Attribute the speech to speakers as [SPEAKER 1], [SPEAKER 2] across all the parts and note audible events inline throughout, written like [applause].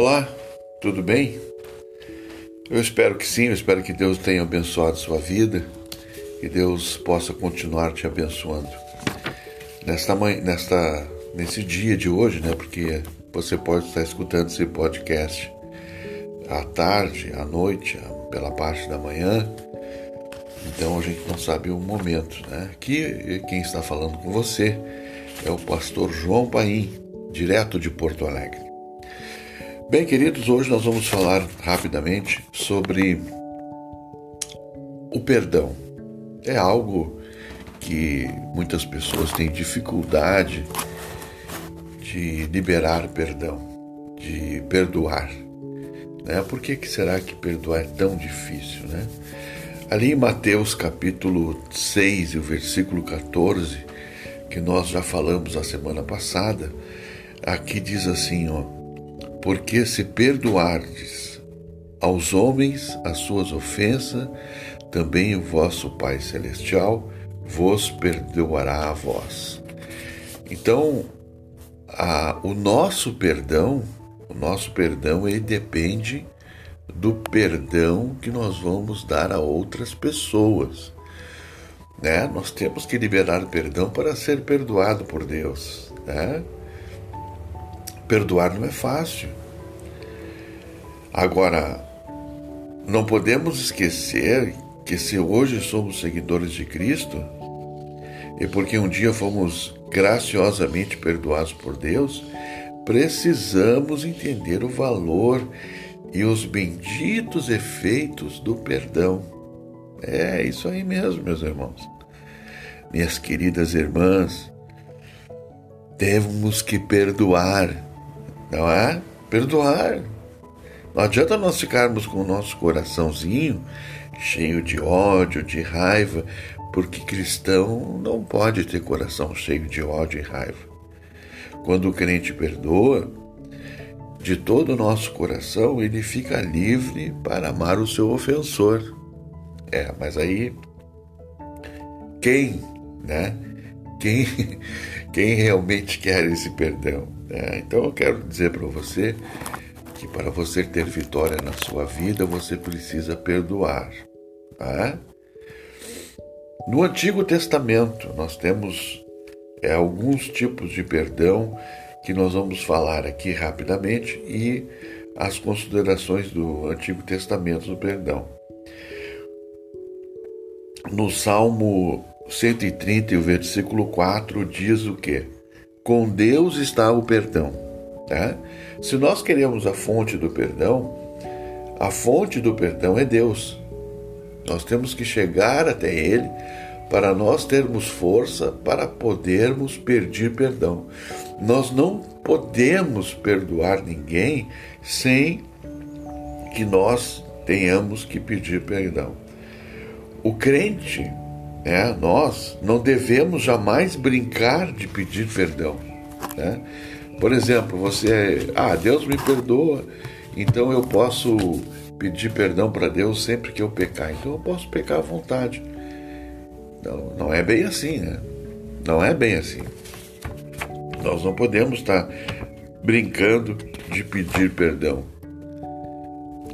[SPEAKER 1] Olá, tudo bem? Eu espero que sim, eu espero que Deus tenha abençoado sua vida, que Deus possa continuar te abençoando. Nesta manhã, nesta nesse dia de hoje, né? Porque você pode estar escutando esse podcast à tarde, à noite, pela parte da manhã. Então a gente não sabe o momento, né? Aqui quem está falando com você é o pastor João Paim, direto de Porto Alegre. Bem, queridos, hoje nós vamos falar rapidamente sobre o perdão. É algo que muitas pessoas têm dificuldade de liberar perdão, de perdoar. Né? Por que, que será que perdoar é tão difícil? Né? Ali em Mateus capítulo 6 e o versículo 14, que nós já falamos a semana passada, aqui diz assim, ó, porque se perdoardes aos homens as suas ofensas, também o vosso Pai Celestial vos perdoará a vós. Então, a, o nosso perdão, o nosso perdão, ele depende do perdão que nós vamos dar a outras pessoas. Né? Nós temos que liberar perdão para ser perdoado por Deus. Né? Perdoar não é fácil. Agora, não podemos esquecer que se hoje somos seguidores de Cristo, e porque um dia fomos graciosamente perdoados por Deus, precisamos entender o valor e os benditos efeitos do perdão. É isso aí mesmo, meus irmãos. Minhas queridas irmãs, temos que perdoar, não é? Perdoar. Não adianta nós ficarmos com o nosso coraçãozinho cheio de ódio, de raiva, porque cristão não pode ter coração cheio de ódio e raiva. Quando o crente perdoa, de todo o nosso coração, ele fica livre para amar o seu ofensor. É, mas aí quem, né? Quem, quem realmente quer esse perdão? Né? Então eu quero dizer para você que para você ter vitória na sua vida, você precisa perdoar. Tá? No Antigo Testamento, nós temos é, alguns tipos de perdão que nós vamos falar aqui rapidamente e as considerações do Antigo Testamento do perdão. No Salmo 130, o versículo 4 diz o que? Com Deus está o perdão. Tá? Se nós queremos a fonte do perdão, a fonte do perdão é Deus. Nós temos que chegar até Ele para nós termos força para podermos pedir perdão. Nós não podemos perdoar ninguém sem que nós tenhamos que pedir perdão. O crente, né, nós, não devemos jamais brincar de pedir perdão. Né? Por exemplo, você, ah, Deus me perdoa, então eu posso pedir perdão para Deus sempre que eu pecar. Então eu posso pecar à vontade. Não, não é bem assim, né? Não é bem assim. Nós não podemos estar brincando de pedir perdão,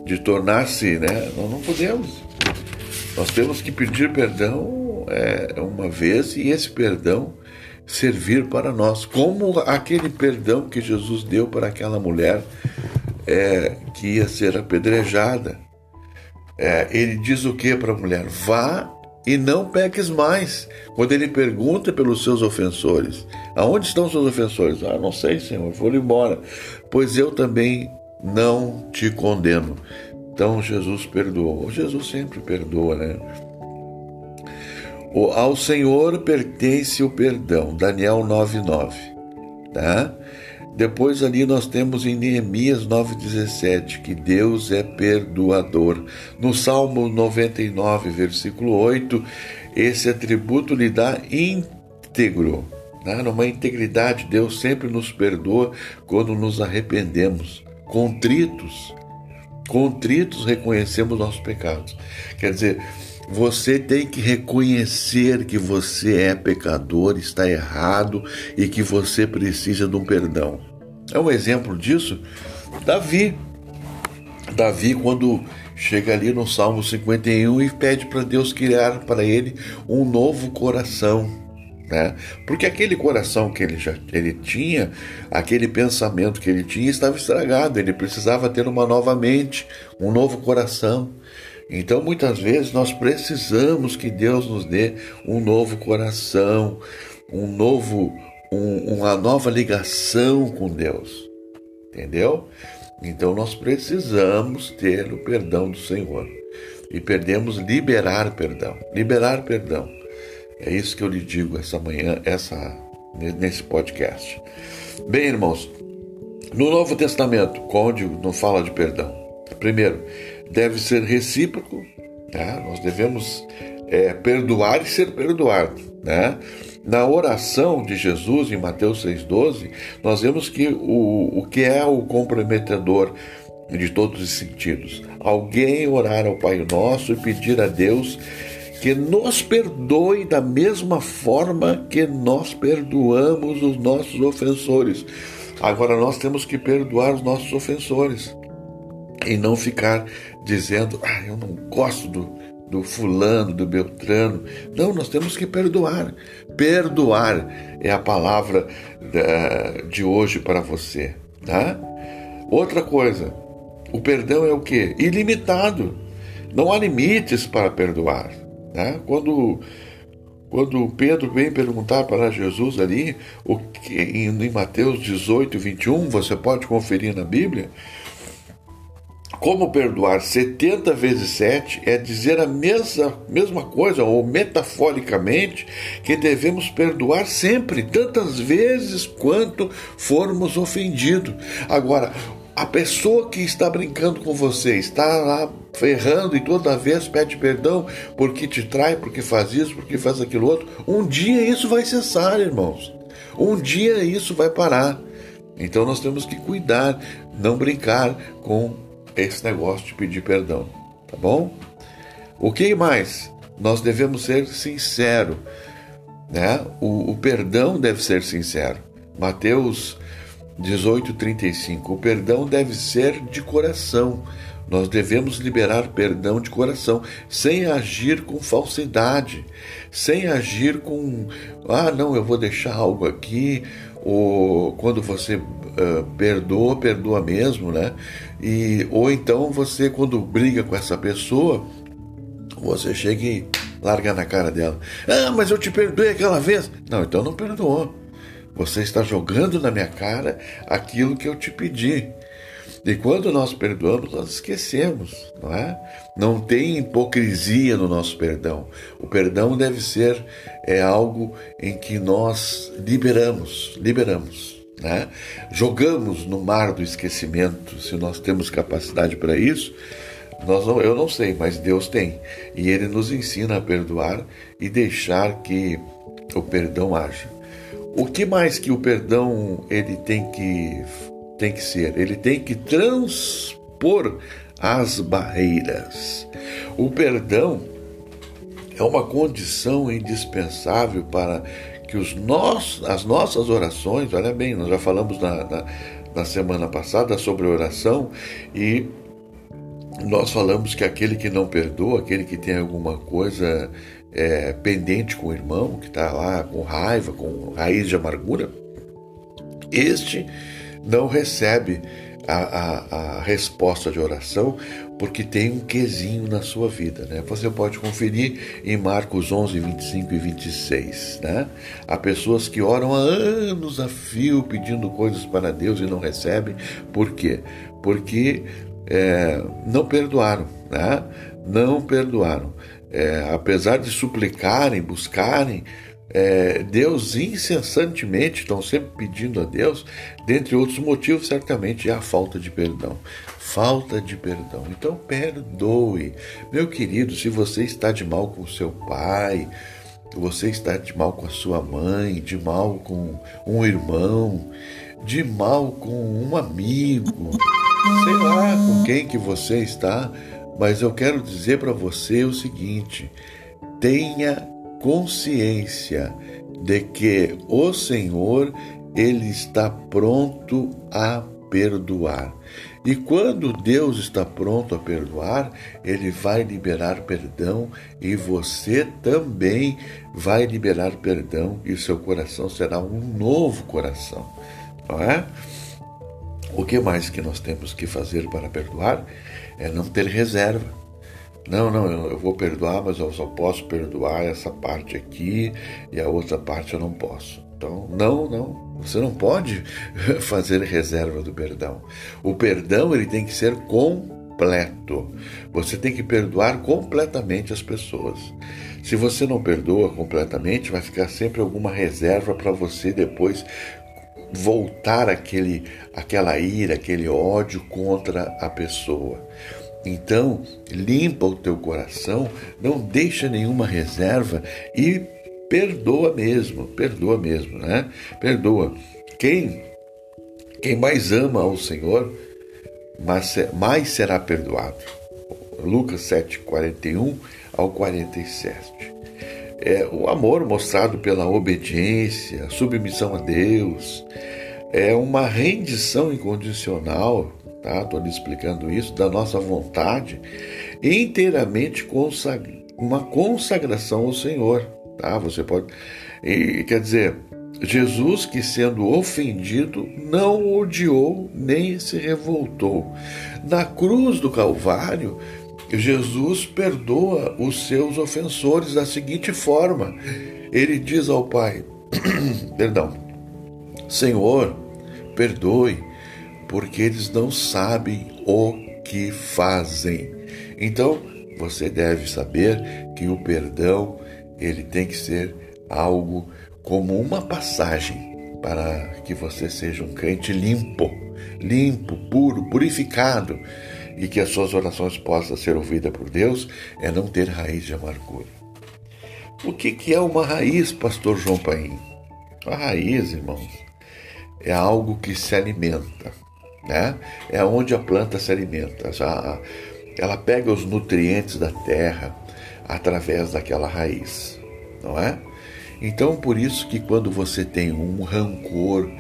[SPEAKER 1] de tornar-se, né? Nós não podemos. Nós temos que pedir perdão é, uma vez e esse perdão servir para nós, como aquele perdão que Jesus deu para aquela mulher é, que ia ser apedrejada. É, ele diz o que para a mulher? Vá e não peques mais. Quando ele pergunta pelos seus ofensores, aonde estão seus ofensores? Ah, não sei, Senhor, foram embora. Pois eu também não te condeno. Então Jesus perdoou. Jesus sempre perdoa, né? O, ao Senhor pertence o perdão. Daniel 9:9, tá? Depois ali nós temos em Neemias 9,17 que Deus é perdoador. No Salmo 99, versículo 8, esse atributo lhe dá íntegro. Né? Numa integridade, Deus sempre nos perdoa quando nos arrependemos. Contritos, contritos reconhecemos nossos pecados. Quer dizer, você tem que reconhecer que você é pecador, está errado e que você precisa de um perdão. É um exemplo disso Davi. Davi, quando chega ali no Salmo 51 e pede para Deus criar para ele um novo coração. Né? Porque aquele coração que ele já ele tinha, aquele pensamento que ele tinha estava estragado, ele precisava ter uma nova mente, um novo coração. Então, muitas vezes nós precisamos que Deus nos dê um novo coração, um novo um, uma nova ligação com Deus. Entendeu? Então nós precisamos ter o perdão do Senhor. E perdemos liberar perdão. Liberar perdão. É isso que eu lhe digo essa manhã, essa nesse podcast. Bem, irmãos, no Novo Testamento, código não fala de perdão. Primeiro, deve ser recíproco. Né? Nós devemos é, perdoar e ser perdoado. Né? Na oração de Jesus em Mateus 6,12, nós vemos que o, o que é o comprometedor de todos os sentidos. Alguém orar ao Pai Nosso e pedir a Deus que nos perdoe da mesma forma que nós perdoamos os nossos ofensores. Agora nós temos que perdoar os nossos ofensores e não ficar dizendo, ah, eu não gosto do, do fulano, do Beltrano. Não, nós temos que perdoar. Perdoar é a palavra de hoje para você. Tá? Outra coisa, o perdão é o que? Ilimitado. Não há limites para perdoar. Tá? Quando, quando Pedro vem perguntar para Jesus ali, o que, em Mateus 18, 21, você pode conferir na Bíblia, como perdoar 70 vezes 7 é dizer a mesma, mesma coisa, ou metaforicamente, que devemos perdoar sempre, tantas vezes quanto formos ofendidos. Agora, a pessoa que está brincando com você, está lá ferrando e toda vez pede perdão porque te trai, porque faz isso, porque faz aquilo outro, um dia isso vai cessar, irmãos. Um dia isso vai parar. Então nós temos que cuidar, não brincar com esse negócio de pedir perdão, tá bom? O que mais? Nós devemos ser sinceros, né? O, o perdão deve ser sincero. Mateus 18:35. O perdão deve ser de coração. Nós devemos liberar perdão de coração, sem agir com falsidade, sem agir com, ah, não, eu vou deixar algo aqui, ou quando você uh, perdoa, perdoa mesmo, né? E, ou então você, quando briga com essa pessoa, você chega e larga na cara dela. Ah, mas eu te perdoei aquela vez. Não, então não perdoou. Você está jogando na minha cara aquilo que eu te pedi. E quando nós perdoamos, nós esquecemos, não é? Não tem hipocrisia no nosso perdão. O perdão deve ser é algo em que nós liberamos, liberamos, né? Jogamos no mar do esquecimento, se nós temos capacidade para isso. Nós não, eu não sei, mas Deus tem. E Ele nos ensina a perdoar e deixar que o perdão haja. O que mais que o perdão ele tem que tem que ser? Ele tem que transpor as barreiras. O perdão é uma condição indispensável para que os nossos, as nossas orações, olha bem, nós já falamos na, na, na semana passada sobre oração e nós falamos que aquele que não perdoa, aquele que tem alguma coisa é, pendente com o irmão, que está lá com raiva, com raiz de amargura, este não recebe a, a, a, resposta de oração porque tem um quesinho na sua vida. Né? Você pode conferir em Marcos 11, 25 e 26. Né? Há pessoas que oram há anos a fio pedindo coisas para Deus e não recebem. Por quê? Porque é, não perdoaram. Né? Não perdoaram. É, apesar de suplicarem, buscarem, é, Deus incessantemente estão sempre pedindo a Deus, dentre outros motivos, certamente é a falta de perdão. Falta de perdão. Então, perdoe. Meu querido, se você está de mal com seu pai, você está de mal com a sua mãe, de mal com um irmão, de mal com um amigo, sei lá com quem que você está, mas eu quero dizer para você o seguinte: tenha consciência de que o Senhor ele está pronto a perdoar. E quando Deus está pronto a perdoar, Ele vai liberar perdão e você também vai liberar perdão e seu coração será um novo coração, não é? O que mais que nós temos que fazer para perdoar é não ter reserva. Não, não, eu vou perdoar, mas eu só posso perdoar essa parte aqui e a outra parte eu não posso. Então, não, não, você não pode [laughs] fazer reserva do perdão. O perdão ele tem que ser completo. Você tem que perdoar completamente as pessoas. Se você não perdoa completamente, vai ficar sempre alguma reserva para você depois voltar aquele, aquela ira, aquele ódio contra a pessoa. Então, limpa o teu coração, não deixa nenhuma reserva e perdoa mesmo, perdoa mesmo, né? Perdoa. Quem quem mais ama ao Senhor, mais será perdoado. Lucas 7, 41 ao 47. É o amor mostrado pela obediência, submissão a Deus, é uma rendição incondicional tá? Estou lhe explicando isso, da nossa vontade, inteiramente uma consagração ao Senhor, tá? Você pode, e, quer dizer, Jesus que sendo ofendido não odiou nem se revoltou. Na cruz do Calvário, Jesus perdoa os seus ofensores da seguinte forma: ele diz ao Pai, [clears throat] perdão, Senhor, perdoe, porque eles não sabem o que fazem. Então, você deve saber que o perdão, ele tem que ser algo como uma passagem para que você seja um crente limpo, limpo, puro, purificado e que as suas orações possam ser ouvidas por Deus, é não ter raiz de amargura. O que, que é uma raiz, pastor João Paim? A raiz, irmãos, é algo que se alimenta né? É onde a planta se alimenta. Ela pega os nutrientes da terra através daquela raiz, não é? Então, por isso que quando você tem um rancor,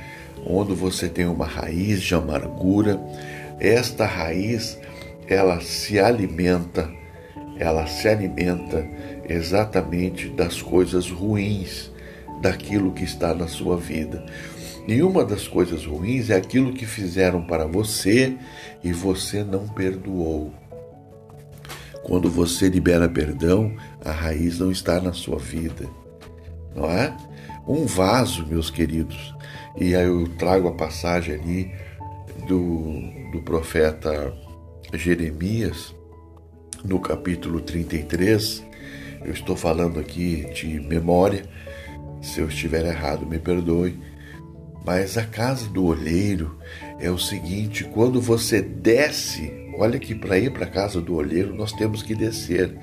[SPEAKER 1] onde você tem uma raiz de amargura, esta raiz ela se alimenta, ela se alimenta exatamente das coisas ruins, daquilo que está na sua vida. E uma das coisas ruins é aquilo que fizeram para você e você não perdoou. Quando você libera perdão, a raiz não está na sua vida, não é? Um vaso, meus queridos, e aí eu trago a passagem ali do, do profeta Jeremias, no capítulo 33. Eu estou falando aqui de memória, se eu estiver errado, me perdoe mas a casa do olheiro é o seguinte: quando você desce, olha que para ir para a casa do olheiro nós temos que descer.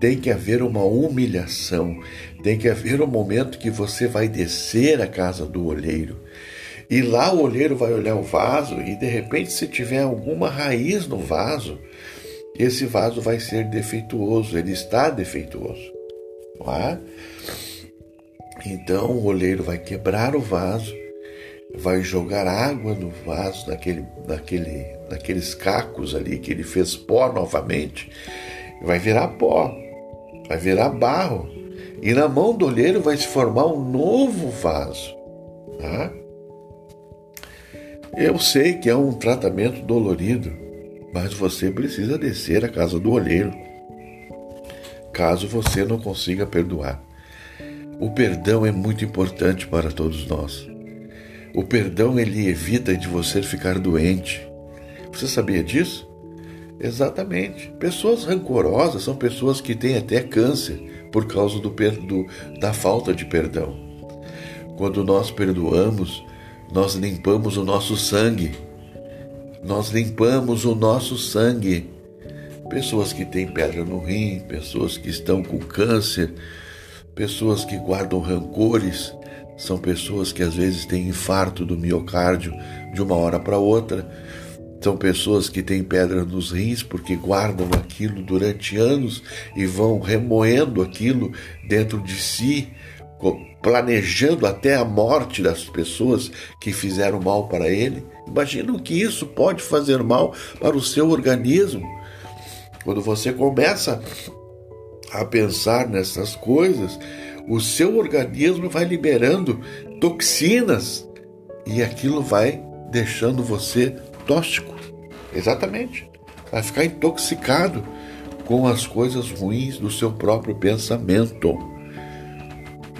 [SPEAKER 1] Tem que haver uma humilhação, tem que haver um momento que você vai descer a casa do olheiro. E lá o olheiro vai olhar o vaso e de repente, se tiver alguma raiz no vaso, esse vaso vai ser defeituoso, ele está defeituoso. Não é? Então o olheiro vai quebrar o vaso vai jogar água no vaso, naquele, naquele, naqueles cacos ali que ele fez pó novamente, vai virar pó, vai virar barro. E na mão do olheiro vai se formar um novo vaso. Tá? Eu sei que é um tratamento dolorido, mas você precisa descer à casa do olheiro, caso você não consiga perdoar. O perdão é muito importante para todos nós. O perdão ele evita de você ficar doente. Você sabia disso? Exatamente. Pessoas rancorosas são pessoas que têm até câncer por causa do, do, da falta de perdão. Quando nós perdoamos, nós limpamos o nosso sangue. Nós limpamos o nosso sangue. Pessoas que têm pedra no rim, pessoas que estão com câncer, pessoas que guardam rancores, são pessoas que às vezes têm infarto do miocárdio de uma hora para outra. São pessoas que têm pedra nos rins porque guardam aquilo durante anos e vão remoendo aquilo dentro de si, planejando até a morte das pessoas que fizeram mal para ele Imagina o que isso pode fazer mal para o seu organismo. Quando você começa a pensar nessas coisas, o seu organismo vai liberando toxinas e aquilo vai deixando você tóxico. Exatamente. Vai ficar intoxicado com as coisas ruins do seu próprio pensamento.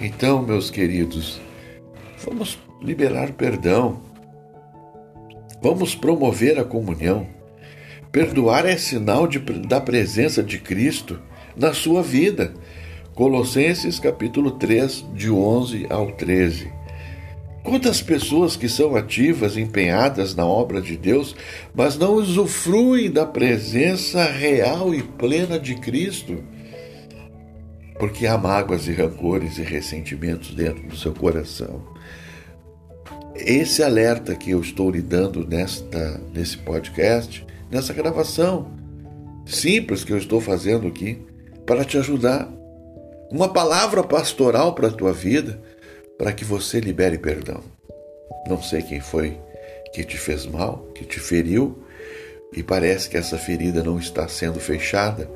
[SPEAKER 1] Então, meus queridos, vamos liberar perdão. Vamos promover a comunhão. Perdoar é sinal de, da presença de Cristo na sua vida. Colossenses capítulo 3, de 11 ao 13. Quantas pessoas que são ativas, empenhadas na obra de Deus, mas não usufruem da presença real e plena de Cristo? Porque há mágoas e rancores e ressentimentos dentro do seu coração. Esse alerta que eu estou lhe dando nesta, nesse podcast, nessa gravação simples que eu estou fazendo aqui, para te ajudar. Uma palavra pastoral para a tua vida, para que você libere perdão. Não sei quem foi que te fez mal, que te feriu, e parece que essa ferida não está sendo fechada,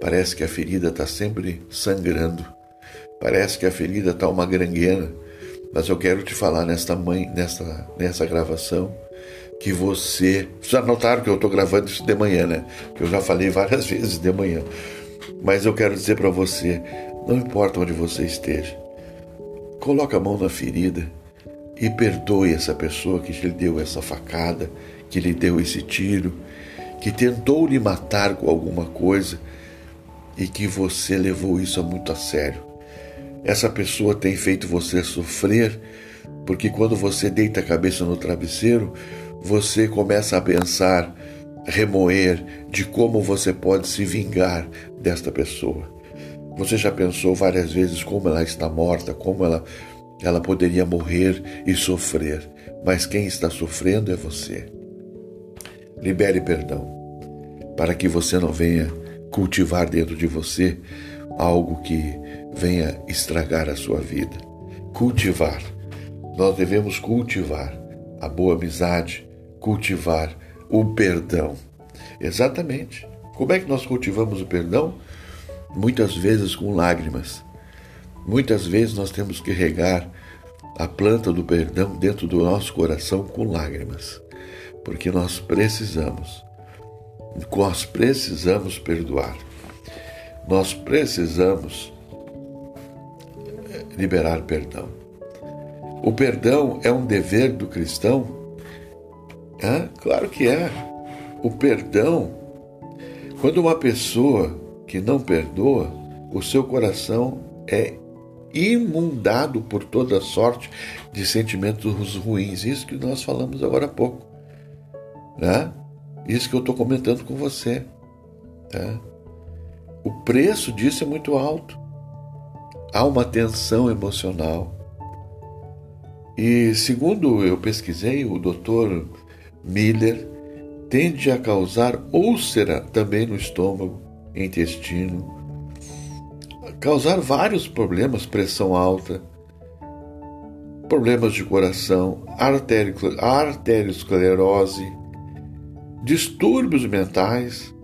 [SPEAKER 1] parece que a ferida está sempre sangrando, parece que a ferida está uma granguena. Mas eu quero te falar nesta, mãe, nesta, nessa gravação que você. Já notaram que eu estou gravando isso de manhã, né? Que eu já falei várias [laughs] vezes de manhã. Mas eu quero dizer para você, não importa onde você esteja, coloque a mão na ferida e perdoe essa pessoa que lhe deu essa facada, que lhe deu esse tiro, que tentou lhe matar com alguma coisa e que você levou isso muito a sério. Essa pessoa tem feito você sofrer, porque quando você deita a cabeça no travesseiro, você começa a pensar remoer de como você pode se vingar desta pessoa. Você já pensou várias vezes como ela está morta, como ela, ela poderia morrer e sofrer, mas quem está sofrendo é você. Libere perdão, para que você não venha cultivar dentro de você algo que venha estragar a sua vida. Cultivar. Nós devemos cultivar a boa amizade, cultivar o perdão. Exatamente. Como é que nós cultivamos o perdão? Muitas vezes com lágrimas. Muitas vezes nós temos que regar a planta do perdão dentro do nosso coração com lágrimas, porque nós precisamos. Nós precisamos perdoar. Nós precisamos eh, liberar perdão. O perdão é um dever do cristão é, claro que é. O perdão, quando uma pessoa que não perdoa, o seu coração é imundado por toda sorte de sentimentos ruins. Isso que nós falamos agora há pouco. Né? Isso que eu estou comentando com você. Tá? O preço disso é muito alto. Há uma tensão emocional. E segundo eu pesquisei, o doutor Miller tende a causar úlcera também no estômago, intestino, causar vários problemas, pressão alta, problemas de coração, arteriosclerose, distúrbios mentais.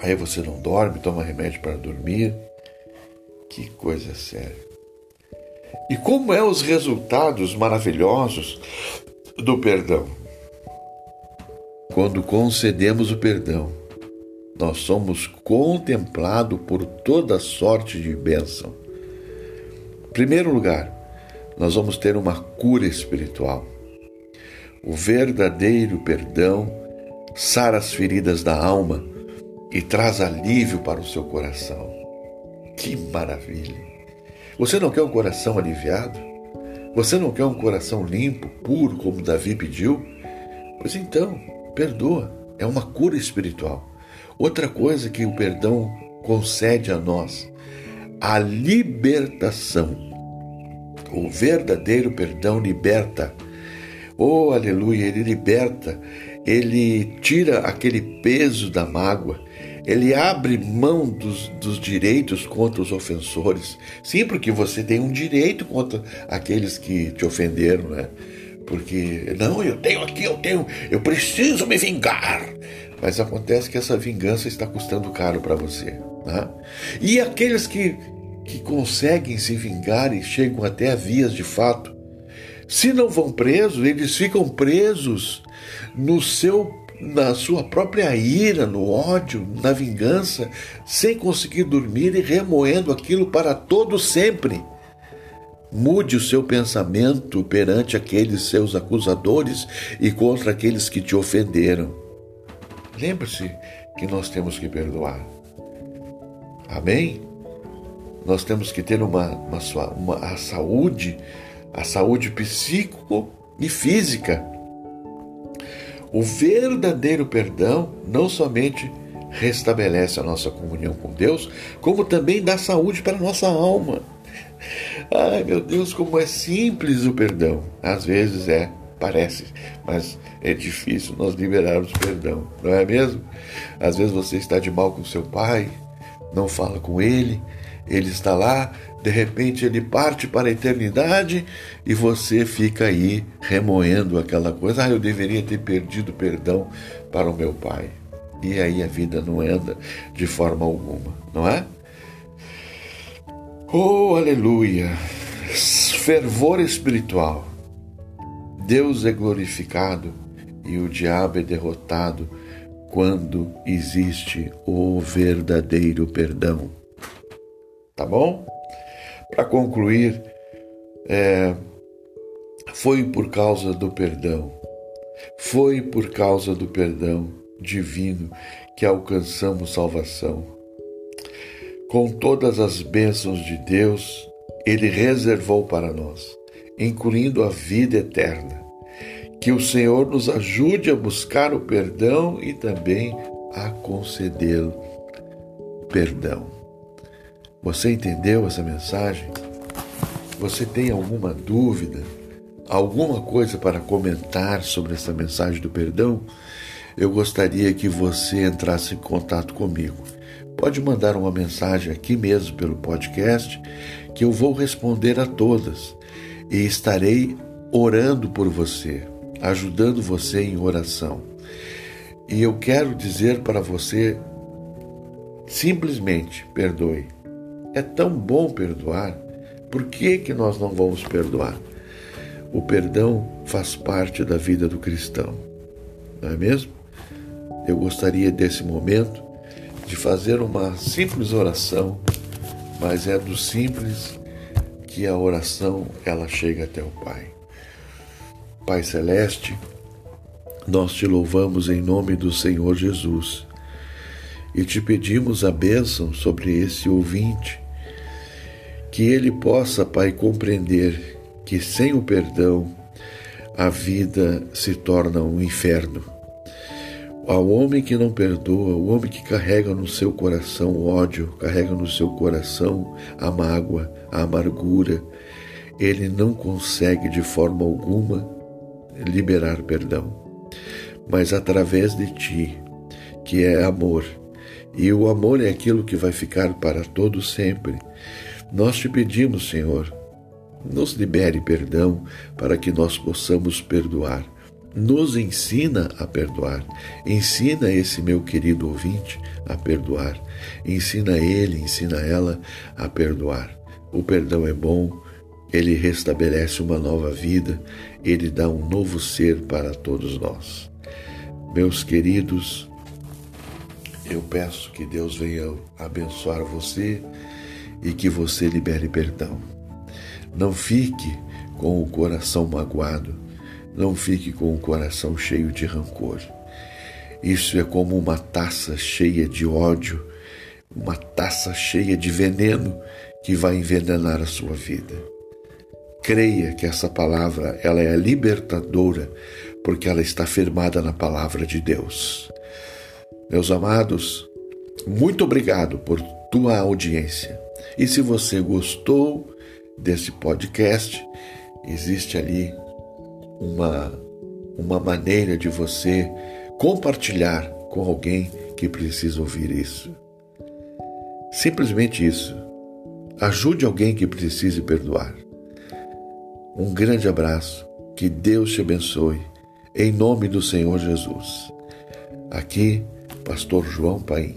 [SPEAKER 1] Aí você não dorme, toma remédio para dormir. Que coisa séria. E como é os resultados maravilhosos do perdão? Quando concedemos o perdão, nós somos contemplados por toda sorte de bênção. Em primeiro lugar, nós vamos ter uma cura espiritual. O verdadeiro perdão sara as feridas da alma e traz alívio para o seu coração. Que maravilha! Você não quer um coração aliviado? Você não quer um coração limpo, puro, como Davi pediu? Pois então, perdoa, é uma cura espiritual. Outra coisa que o perdão concede a nós, a libertação. O verdadeiro perdão liberta. Oh, aleluia, ele liberta, ele tira aquele peso da mágoa, ele abre mão dos, dos, direitos contra os ofensores. Sim, porque você tem um direito contra aqueles que te ofenderam, né? porque não, eu tenho aqui, eu tenho, eu preciso me vingar. Mas acontece que essa vingança está custando caro para você. Né? E aqueles que, que conseguem se vingar e chegam até a vias de fato, se não vão presos, eles ficam presos no seu na sua própria ira, no ódio, na vingança, sem conseguir dormir e remoendo aquilo para todo sempre. Mude o seu pensamento perante aqueles seus acusadores e contra aqueles que te ofenderam. Lembre-se que nós temos que perdoar. Amém? Nós temos que ter uma, uma, uma a saúde, a saúde psíquico e física. O verdadeiro perdão não somente restabelece a nossa comunhão com Deus, como também dá saúde para a nossa alma. Ai meu Deus, como é simples o perdão. Às vezes é, parece, mas é difícil nós liberarmos perdão, não é mesmo? Às vezes você está de mal com seu pai, não fala com ele, ele está lá, de repente ele parte para a eternidade e você fica aí remoendo aquela coisa. Ah, eu deveria ter perdido perdão para o meu pai. E aí a vida não anda de forma alguma, não é? Oh, aleluia! Fervor espiritual. Deus é glorificado e o diabo é derrotado quando existe o verdadeiro perdão. Tá bom? Para concluir, é, foi por causa do perdão, foi por causa do perdão divino que alcançamos salvação com todas as bênçãos de Deus, Ele reservou para nós, incluindo a vida eterna. Que o Senhor nos ajude a buscar o perdão e também a concedê-lo perdão. Você entendeu essa mensagem? Você tem alguma dúvida? Alguma coisa para comentar sobre essa mensagem do perdão? Eu gostaria que você entrasse em contato comigo pode mandar uma mensagem aqui mesmo pelo podcast que eu vou responder a todas e estarei orando por você, ajudando você em oração. E eu quero dizer para você simplesmente perdoe. É tão bom perdoar. Por que que nós não vamos perdoar? O perdão faz parte da vida do cristão. Não é mesmo? Eu gostaria desse momento de fazer uma simples oração, mas é do simples que a oração ela chega até o Pai. Pai celeste, nós te louvamos em nome do Senhor Jesus e te pedimos a bênção sobre esse ouvinte, que ele possa, Pai, compreender que sem o perdão a vida se torna um inferno ao homem que não perdoa, o homem que carrega no seu coração o ódio, carrega no seu coração a mágoa, a amargura, ele não consegue de forma alguma liberar perdão. Mas através de ti, que é amor, e o amor é aquilo que vai ficar para todo sempre, nós te pedimos, Senhor, nos libere perdão para que nós possamos perdoar nos ensina a perdoar. Ensina esse meu querido ouvinte a perdoar. Ensina ele, ensina ela a perdoar. O perdão é bom, ele restabelece uma nova vida, ele dá um novo ser para todos nós. Meus queridos, eu peço que Deus venha abençoar você e que você libere perdão. Não fique com o coração magoado não fique com o coração cheio de rancor. Isso é como uma taça cheia de ódio, uma taça cheia de veneno que vai envenenar a sua vida. Creia que essa palavra ela é libertadora, porque ela está firmada na palavra de Deus. Meus amados, muito obrigado por tua audiência. E se você gostou desse podcast, existe ali uma, uma maneira de você compartilhar com alguém que precisa ouvir isso. Simplesmente isso. Ajude alguém que precise perdoar. Um grande abraço, Que Deus te abençoe. Em nome do Senhor Jesus. Aqui, Pastor João Paim.